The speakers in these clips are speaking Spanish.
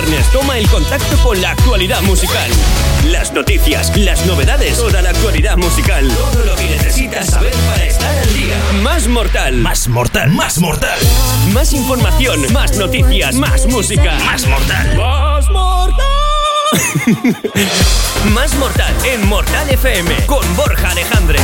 viernes toma el contacto con la actualidad musical. Las noticias, las novedades, toda la actualidad musical. Todo lo que necesitas saber para estar al día. Más mortal. Más mortal. Más mortal. Más información, más noticias, más música. Más mortal. Más mortal. más mortal en Mortal FM con Borja Alejandre.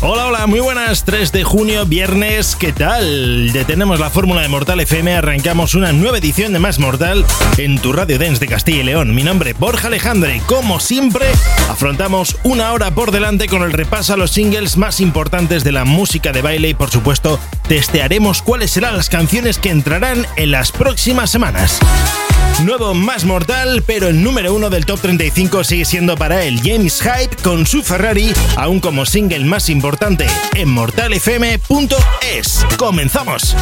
Hola, hola, muy buenas. 3 de junio, viernes, ¿qué tal? Detenemos la fórmula de Mortal FM, arrancamos una nueva edición de Más Mortal en tu radio Dance de Castilla y León. Mi nombre es Borja Alejandre. Como siempre, afrontamos una hora por delante con el repaso a los singles más importantes de la música de baile y, por supuesto, testearemos cuáles serán las canciones que entrarán en las próximas semanas. Nuevo Más Mortal, pero el número uno del top 35 sigue siendo para él James Hype con su Ferrari, aún como single más importante en mortalfm.es. ¡Comenzamos!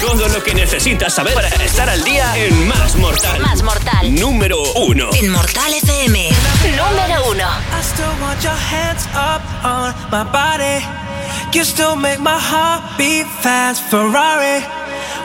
Todo lo que necesitas saber para estar al día en Más Mortal. Más Mortal. Número uno. En Mortal FM. Número uno. I still want your hands up on my body. You still make my heart beat fast. Ferrari.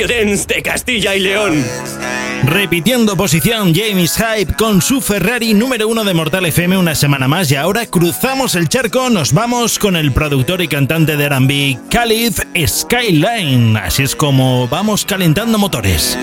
Radio de Castilla y León. Repitiendo posición, James Hype con su Ferrari número uno de Mortal FM una semana más y ahora cruzamos el charco, nos vamos con el productor y cantante de R&B, Khalid Skyline. Así es como vamos calentando motores.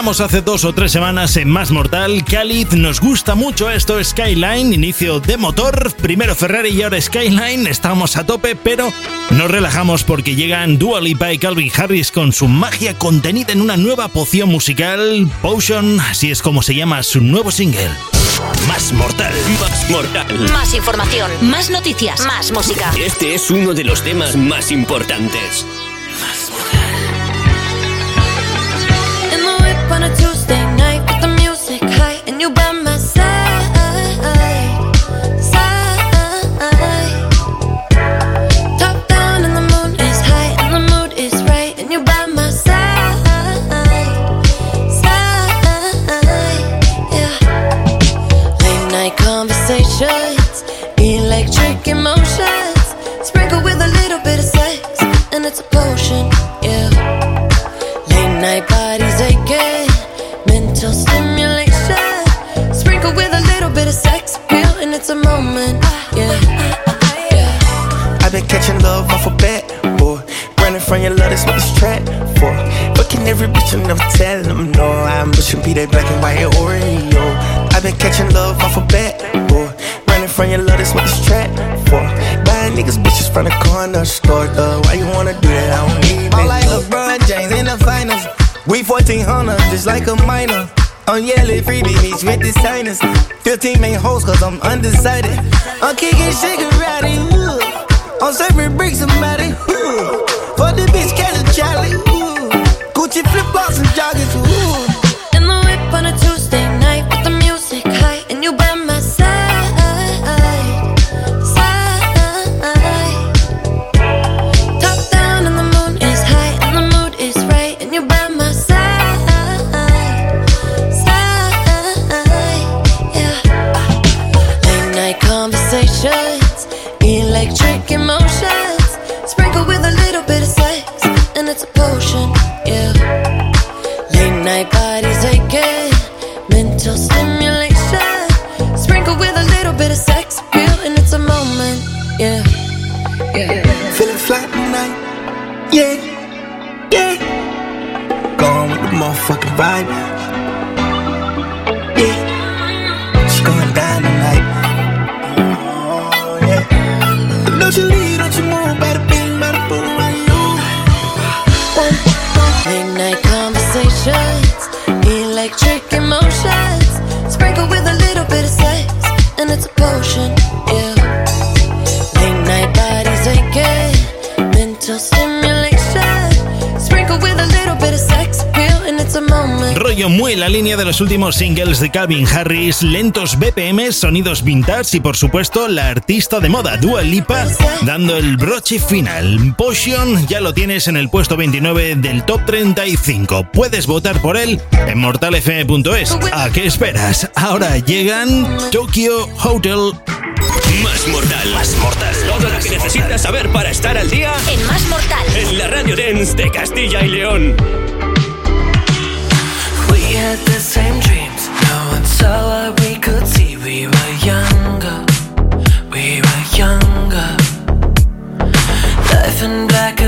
Hace dos o tres semanas en Más Mortal. Khalid, nos gusta mucho esto, Skyline, inicio de motor, primero Ferrari y ahora Skyline. Estamos a tope, pero nos relajamos porque llegan Dua Lipa y Calvin Harris con su magia contenida en una nueva poción musical, Potion, así es como se llama su nuevo single. Más mortal. Más mortal. Más información, más noticias, más música. Este es uno de los temas más importantes. Be that black and white Oreo. I've been catching love off a bat, boy. Running from your love, that's what this trap for. Buying niggas bitches from the corner store, though. Why you wanna do that? I don't need it. I'm like LeBron James in the finals. We 1400, just like a minor. I'm yelling freebie beach with the signers. 15 main hoes, cause I'm undecided. I'm kicking Shigarati, ooh. I'm serving bricks, somebody. For the bitch, catch a Charlie, ooh. Gucci flip flops and joggers, better sex de los últimos singles de Calvin Harris, lentos BPM, sonidos vintage y por supuesto la artista de moda Dua Lipa dando el broche final. Potion ya lo tienes en el puesto 29 del top 35. Puedes votar por él en mortalfm.es. ¿A qué esperas? Ahora llegan Tokyo Hotel. Más mortal. Más mortal. Todo lo que necesitas saber para estar al día en Más Mortal. En la Radio Dance de Castilla y León. Had the same dreams. No one saw what we could see. We were younger. We were younger. Life in black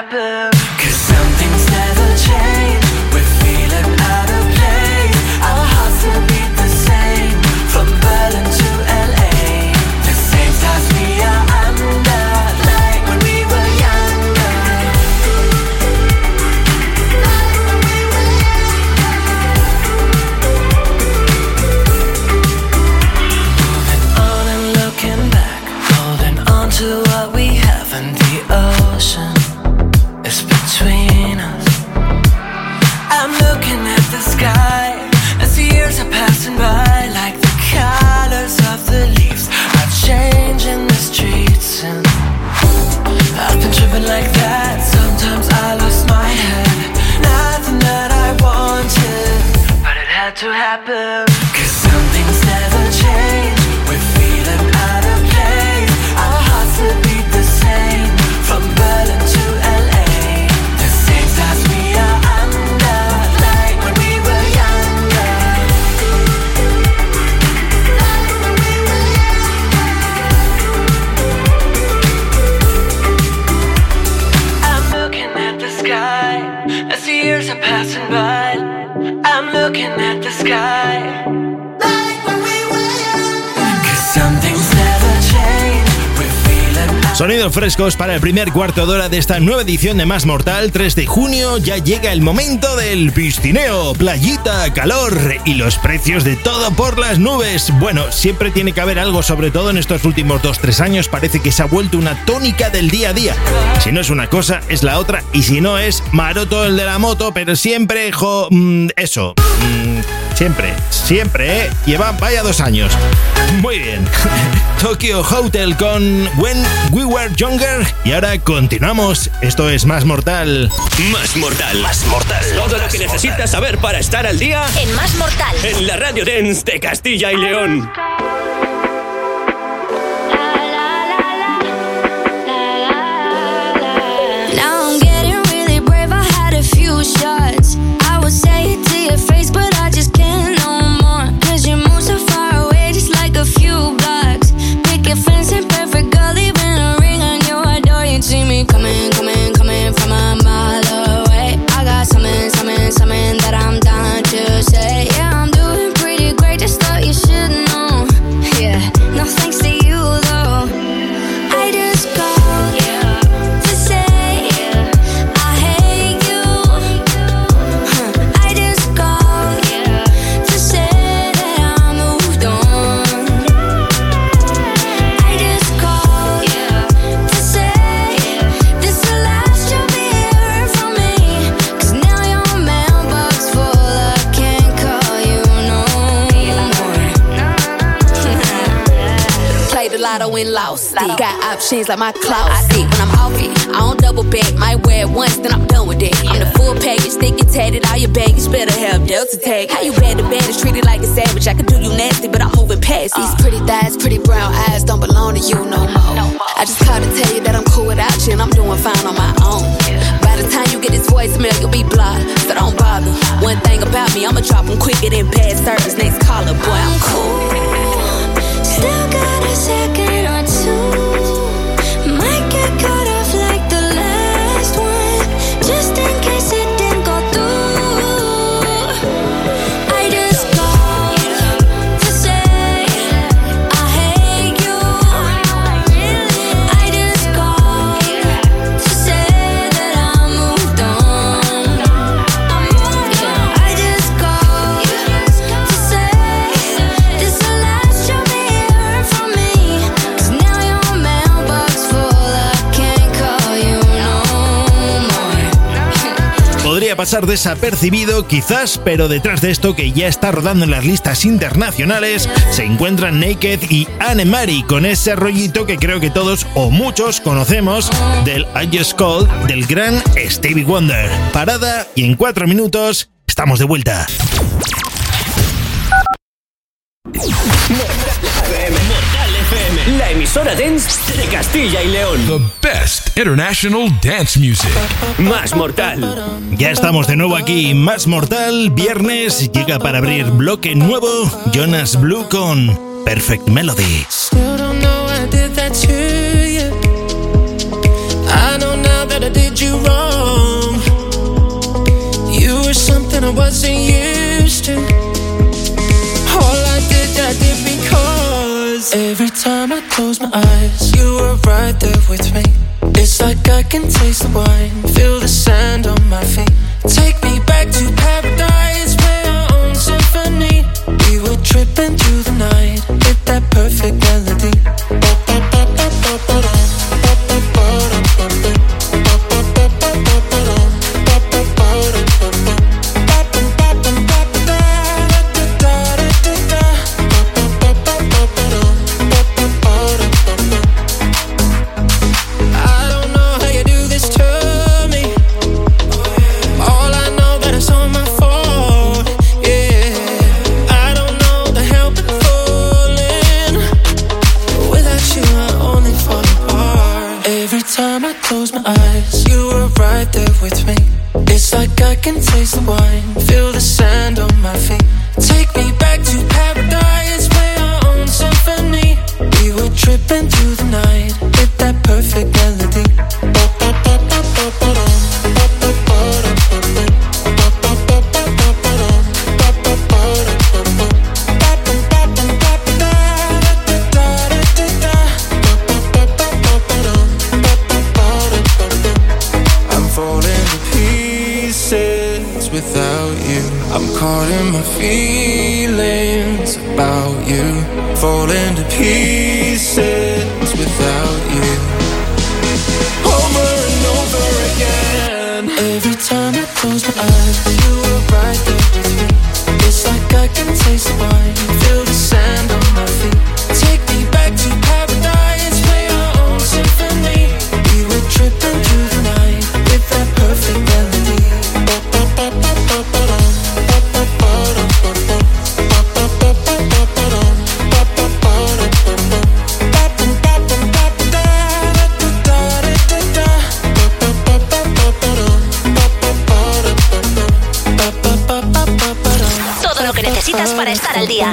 happen. To happen. Cause some things never change. Sonidos frescos para el primer cuarto de hora de esta nueva edición de Más Mortal. 3 de junio ya llega el momento del piscineo, playita, calor y los precios de todo por las nubes. Bueno, siempre tiene que haber algo, sobre todo en estos últimos 2-3 años, parece que se ha vuelto una tónica del día a día. Si no es una cosa, es la otra, y si no es Maroto el de la moto, pero siempre, jo, mm, eso. Mm, siempre, siempre, ¿eh? Lleva, vaya dos años. Muy bien. Tokyo Hotel con When We Were Younger. Y ahora continuamos. Esto es Más Mortal. Más Mortal. Más Mortal. Todo lo que necesitas saber para estar al día. En Más Mortal. En la Radio Dance de Castilla y León. Got options like my closet. Desapercibido quizás, pero detrás de esto que ya está rodando en las listas internacionales se encuentran Naked y Anne Marie con ese rollito que creo que todos o muchos conocemos del I Just Called del gran Stevie Wonder. Parada y en cuatro minutos estamos de vuelta. Emisora dance de Castilla y León. The best international dance music. Más Mortal. Ya estamos de nuevo aquí, Más Mortal. Viernes llega para abrir bloque nuevo Jonas Blue con Perfect Melody. Close my eyes, you were right there with me. It's like I can taste the wine, feel the sand on my feet. Take me back to paradise, play our own symphony. We were tripping through the night, hit that perfect melody.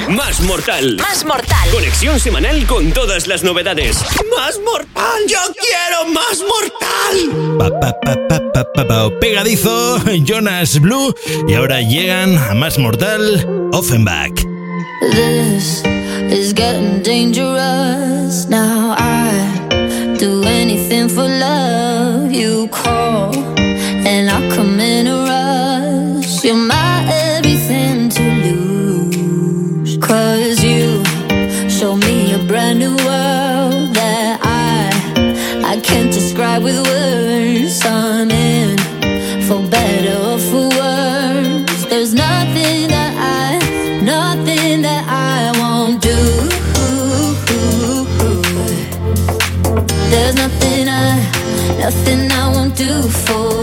Más mortal. Más mortal. Conexión semanal con todas las novedades. ¡Más mortal! ¡Yo quiero más mortal! Pa, pa, pa, pa, pa, pa, pa. Pegadizo, Jonas Blue. Y ahora llegan a más mortal, Offenbach. This is getting dangerous. Now I do anything for love. You call with words. I'm in for better or for worse. There's nothing that I, nothing that I won't do. There's nothing I, nothing I won't do for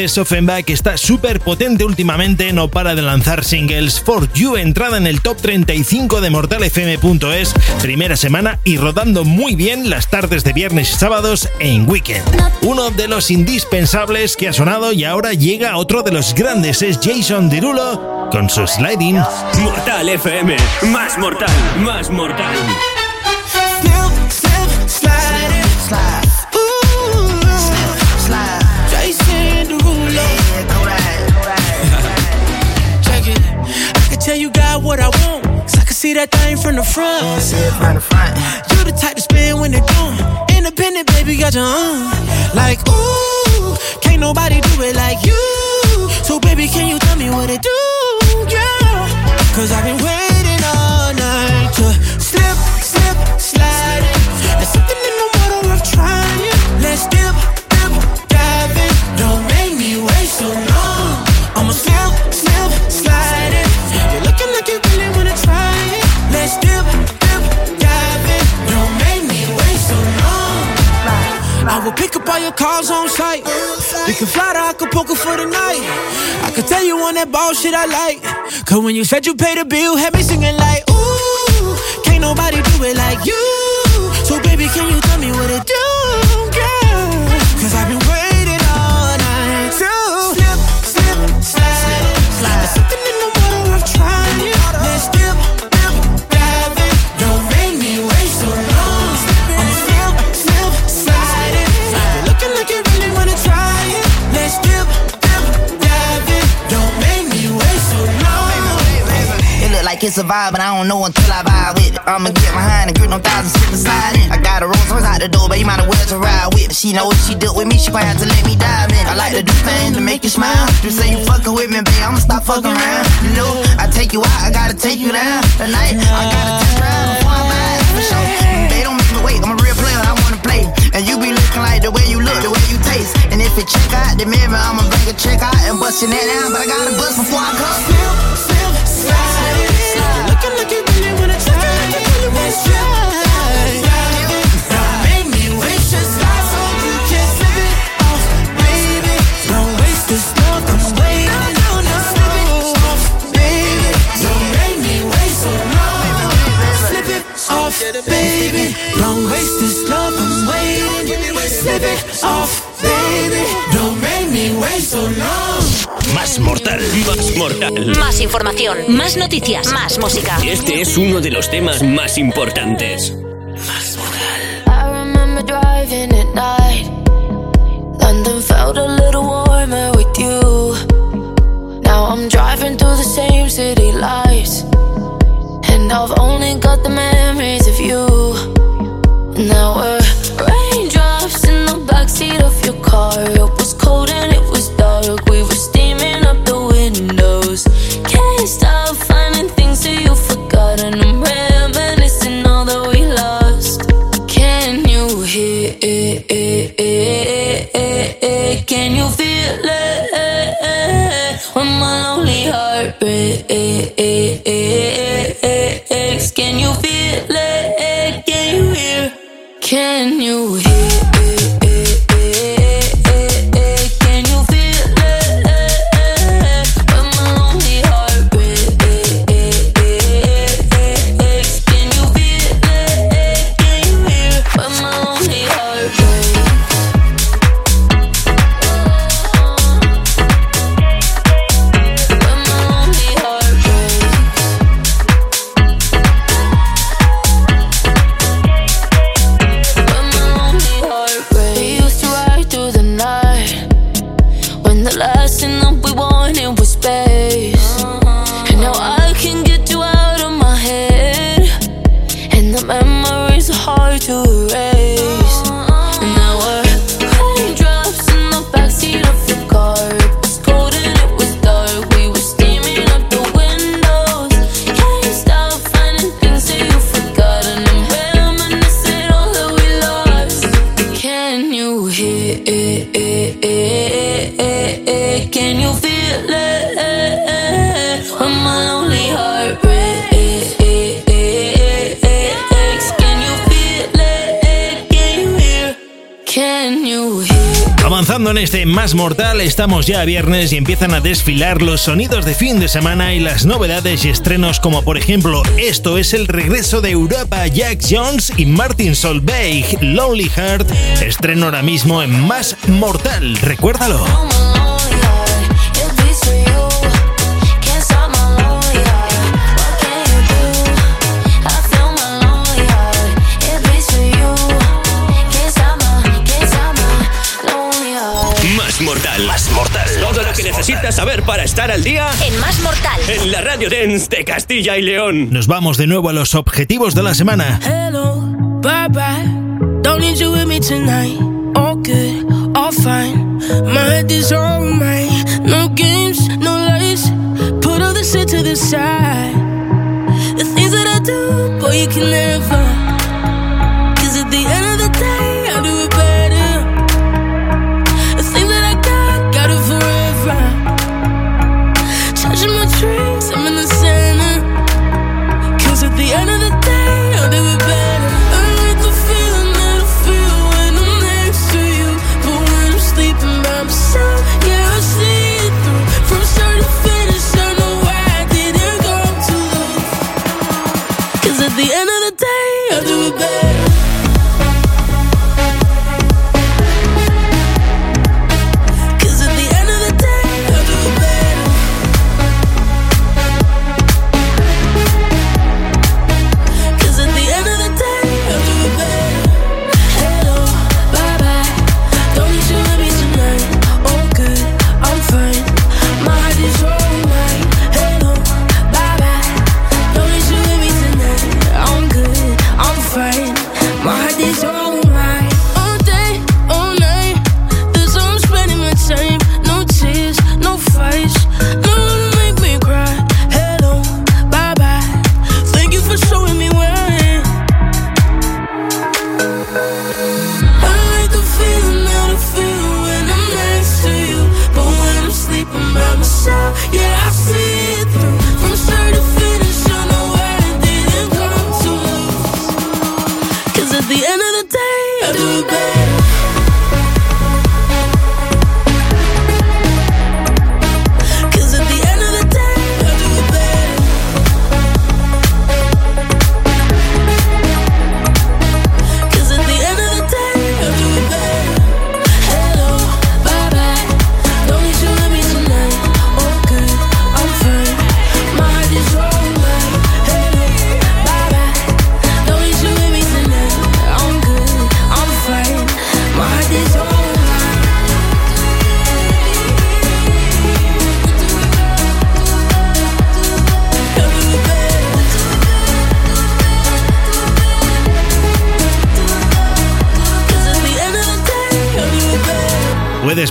francés Offenbach está súper potente últimamente, no para de lanzar singles. For You, entrada en el top 35 de mortalfm.es, primera semana y rodando muy bien las tardes de viernes y sábados en Weekend. Uno de los indispensables que ha sonado y ahora llega otro de los grandes, es Jason Derulo con su Sliding. Mortal FM. Más mortal. Más mortal. What I want. Cause I can see that thing from the front. You the type to spin when they're. Independent, baby, got your own. Like, ooh, can't nobody do it like you. So, baby, can you tell me what it do? Yeah. Cause I've been waiting all night to slip, slip, slide it. There's something in the water worth trying. Let's dip, pick up all your calls on site. We can fly to Acapulco for the night. I could tell you on that ball shit I like. Cause when you said you paid the bill, had me singing like, ooh, can't nobody do it like you. So baby, can you tell me what it do, like it's a vibe, but I don't know until I vibe with it. I'ma get behind and grip no thousand slip beside it. I got a Rolls Royce out the door, but you might as well to ride with. She know if she dealt with me, she gon' have to let me dive in. I like to do things to make you smile. You say you fucking with me, babe, I'ma stop fucking around. You know, I take you out, I gotta take you down. Tonight, I gotta test drive before I buy for sure. They don't make me wait, I'm a real player, I wanna play. And you be looking like the way you look, the way you taste. And if it check out the mirror, I'ma bring a check out and bust your neck down. But I gotta bust before I come. Slip, información, más noticias, más música. Este es uno de los temas más importantes. Ya a viernes y empiezan a desfilar los sonidos de fin de semana y las novedades y estrenos como por ejemplo esto es el regreso de Europa Jack Jones y Martin Solveig, Lonely Heart, estreno ahora mismo en Más Mortal, recuérdalo. Necesitas saber para estar al día En Más Mortal. en la Radio Dance de Castilla y León. Nos vamos de nuevo a los objetivos de la semana. Hello, bye bye. Don't need you with me tonight. All good, all fine. My head is on mine. No games, no lies. Put all the shit to the side. The things that I do, boy, you can never.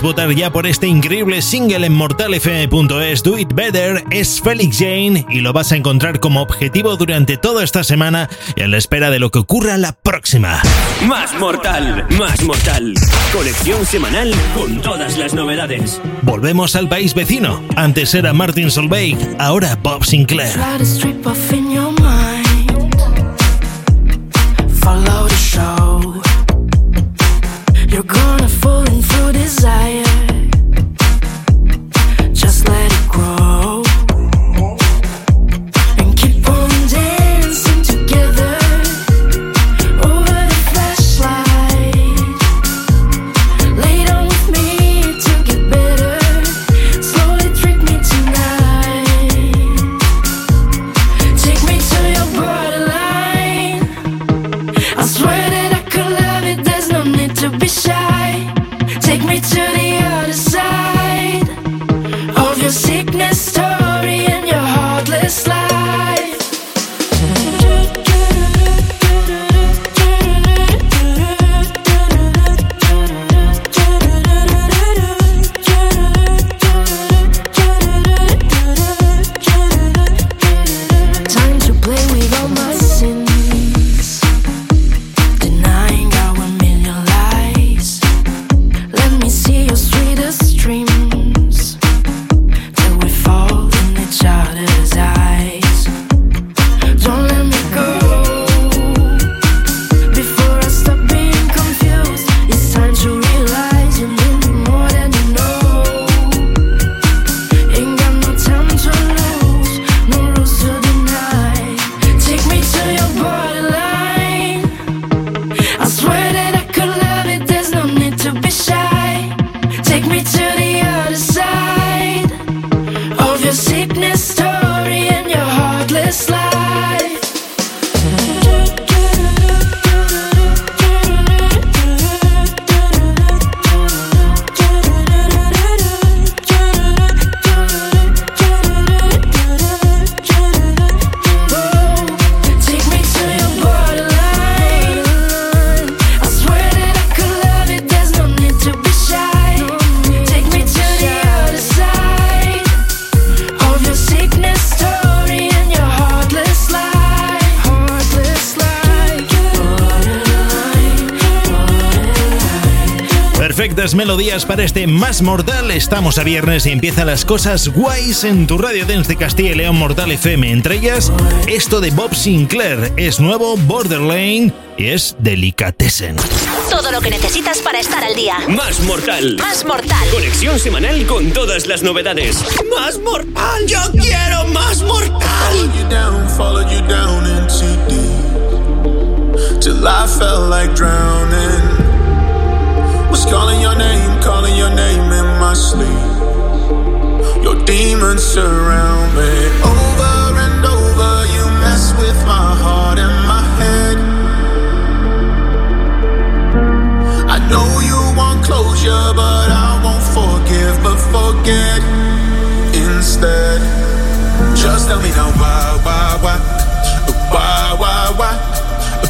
Puedes votar ya por este increíble single en mortalfm.es. Do It Better es Felix Jane y lo vas a encontrar como objetivo durante toda esta semana y a la espera de lo que ocurra la próxima. Más mortal, más mortal. Colección semanal con todas las novedades. Volvemos al país vecino. Antes era Martin Solveig, ahora Bob Sinclair. You're gonna fall into desire melodías para este más mortal. Estamos a viernes y empiezan las cosas guays en tu radio dance de Castilla y León Mortal FM. Entre ellas, esto de Bob Sinclair es nuevo Borderline y es Delicatessen. Todo lo que necesitas para estar al día. Más mortal. Más mortal. Conexión semanal con todas las novedades. Más mortal. Yo quiero más mortal. Till I felt like drowning. Was calling your name, calling your name in my sleep. Your demons surround me. Over and over, you mess with my heart and my head. I know you want closure, but I won't forgive, but forget instead. Just tell me now, why, why, why, why, why?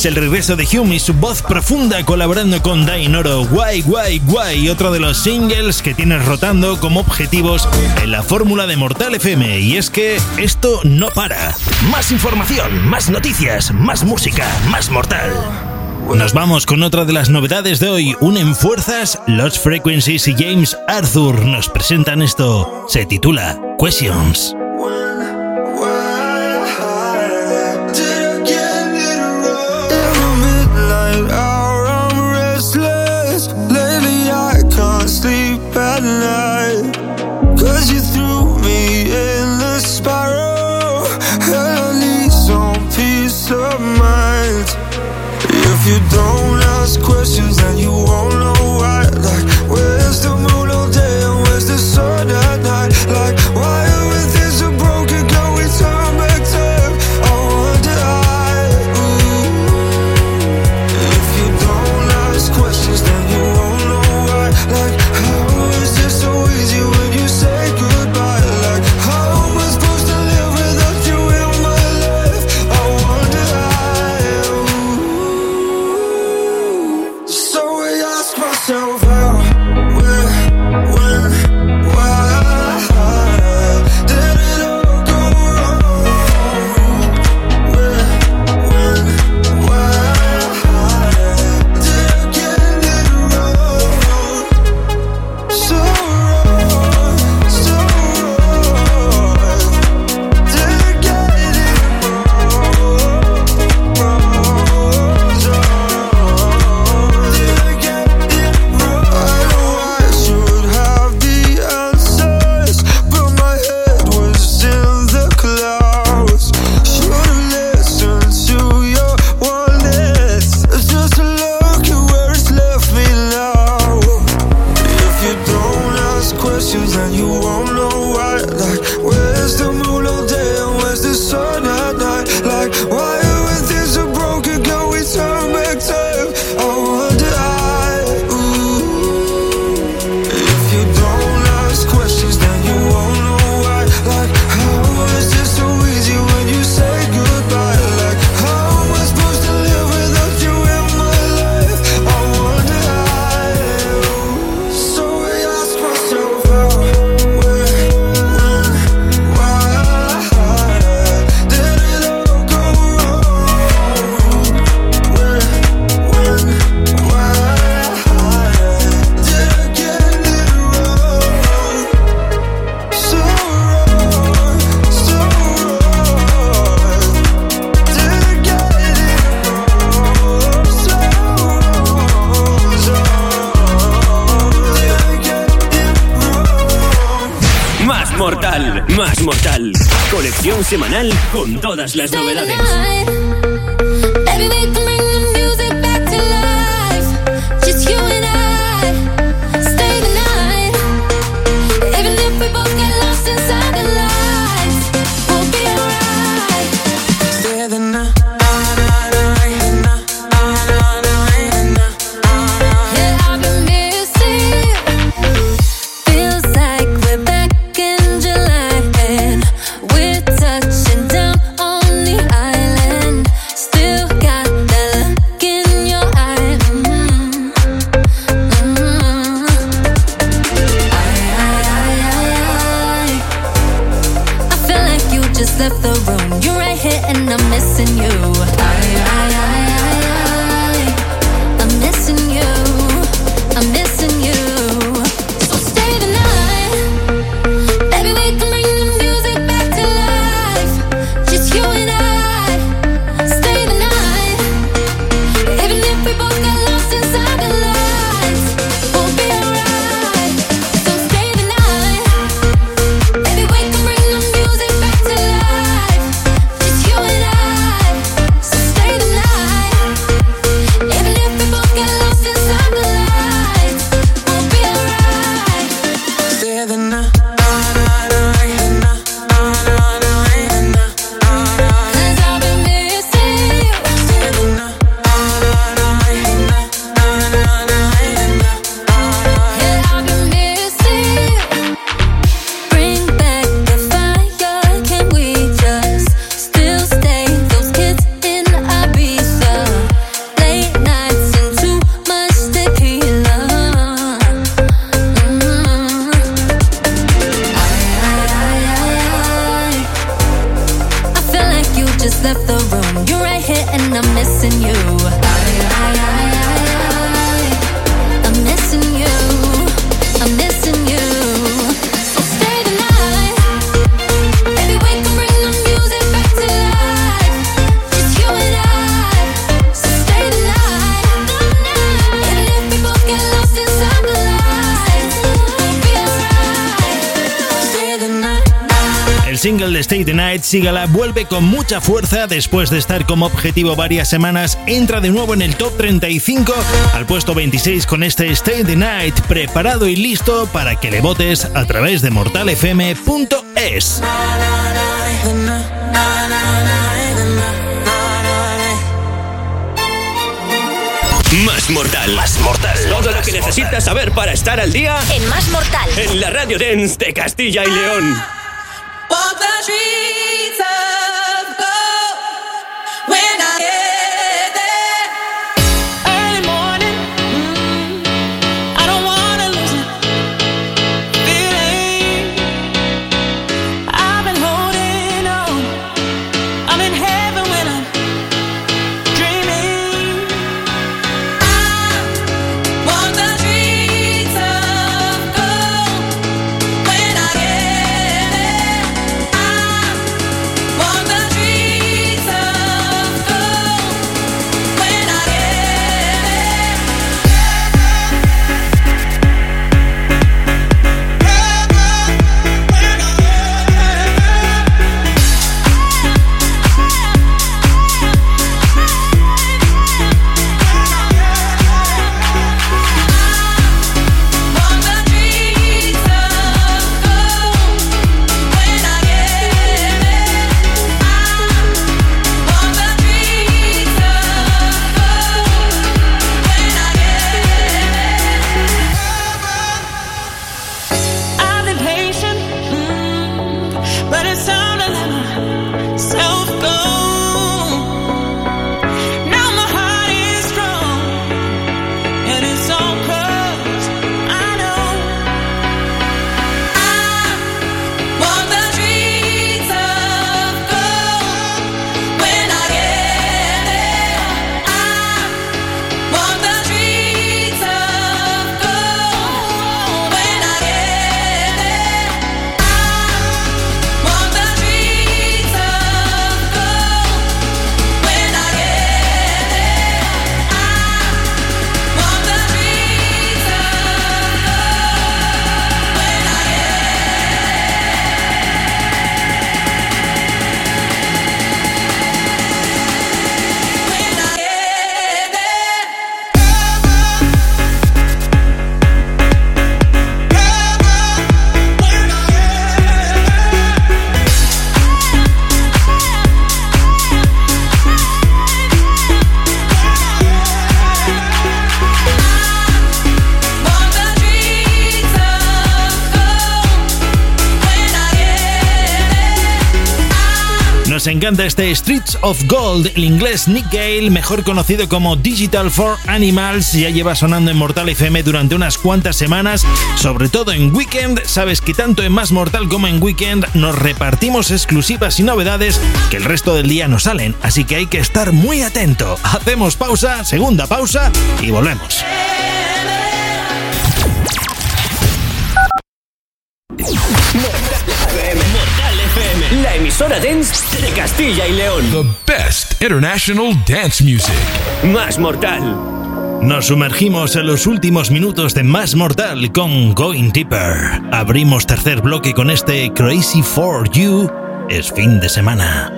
es el regreso de Hume y su voz profunda colaborando con Dainoro. Guay, guay, guay, otro de los singles que tienes rotando como objetivos en la fórmula de Mortal FM. Y es que esto no para. Más información, más noticias, más música, más Mortal. Nos vamos con otra de las novedades de hoy. Unen fuerzas, Los Frequencies y James Arthur nos presentan esto. Se titula Questions. Don't ask questions. todas las Stay the Night, Sigala vuelve con mucha fuerza después de estar como objetivo varias semanas. Entra de nuevo en el top 35 al puesto 26 con este Stay the Night, preparado y listo para que le votes a través de mortalfm.es. Más mortal. Más mortal. Todo lo que necesitas saber para estar al día En Más Mortal. en la Radio Dance de Castilla y León. tree. Encanta este Streets of Gold, el inglés Nick Gale, mejor conocido como Digital for Animals, ya lleva sonando en Mortal FM durante unas cuantas semanas, sobre todo en Weekend. Sabes que tanto en Más Mortal como en Weekend nos repartimos exclusivas y novedades que el resto del día no salen, así que hay que estar muy atento. Hacemos pausa, segunda pausa y volvemos. Emisora dance de Castilla y León. The best international dance music. Más mortal. Nos sumergimos en los últimos minutos de Más Mortal con Going Deeper. Abrimos tercer bloque con este Crazy for You. Es fin de semana.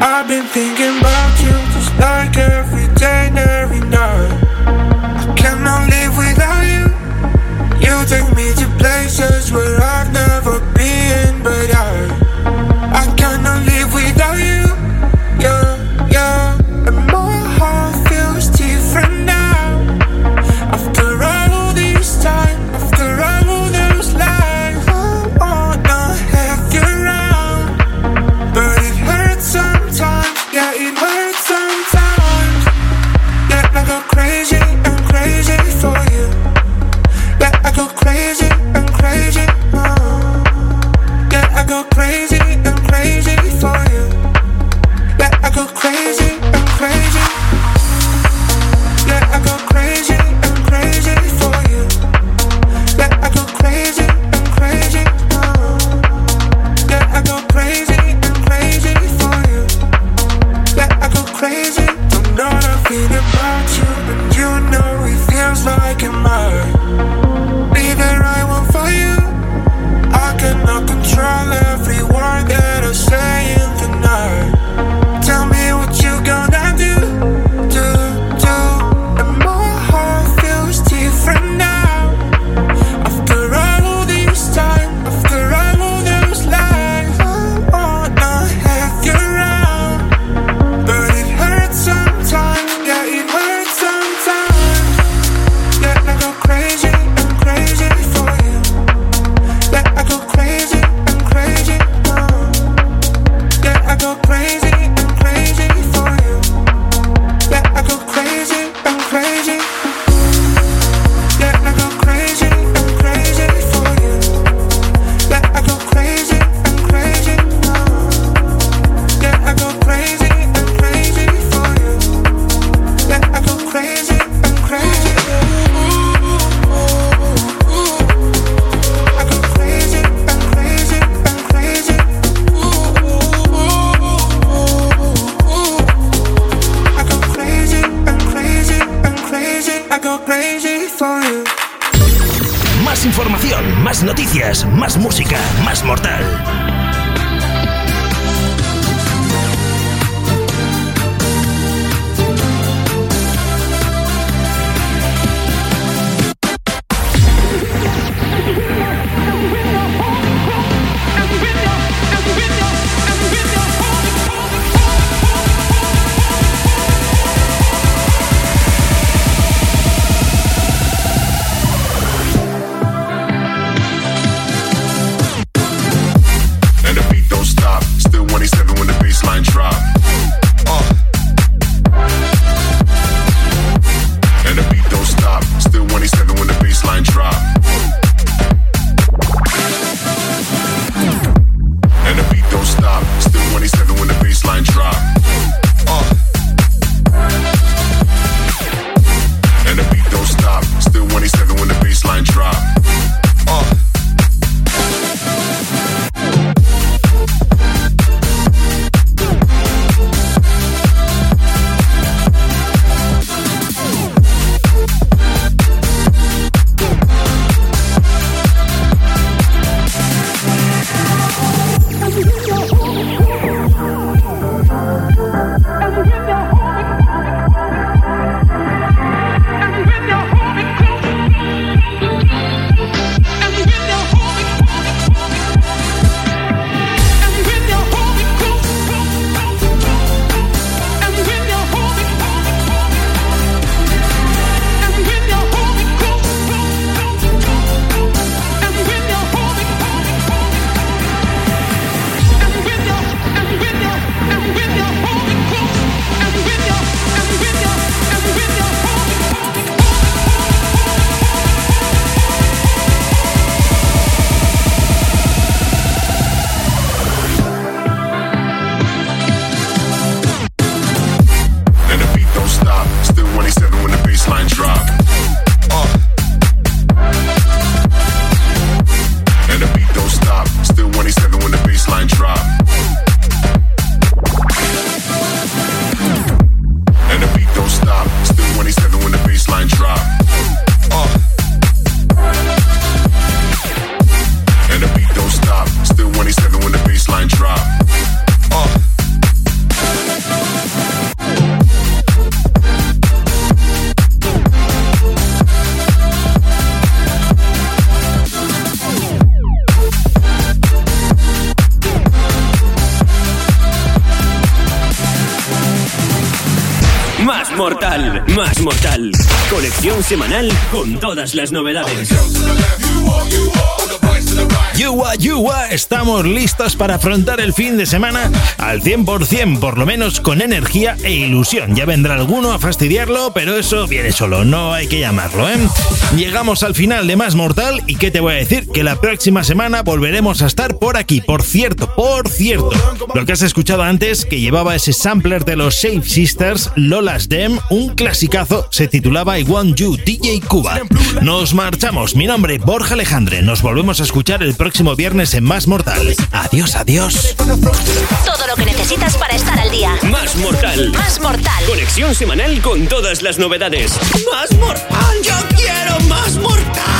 I've been thinking about you just like every day and every night. I cannot live without you. You take places where I've never been, semanal con todas las novedades. Yua, yua, estamos listos para afrontar el fin de semana al 100%, por lo menos con energía e ilusión. Ya vendrá alguno a fastidiarlo, pero eso viene solo, no hay que llamarlo, ¿eh? Llegamos al final de Más Mortal y ¿qué te voy a decir? Que la próxima semana volveremos a estar por aquí. Por cierto, por cierto, lo que has escuchado antes, que llevaba ese sampler de los Safe Sisters, Lola's Dem, un clasicazo, se titulaba I Want You, DJ Cuba. Nos marchamos, mi nombre Borja Alejandre, nos volvemos a escuchar el próximo viernes en Más Mortal. Adiós, adiós. Todo lo que necesitas para estar al día. Más mortal. Más mortal. Conexión semanal con todas las novedades. Más mortal, yo quiero más mortal.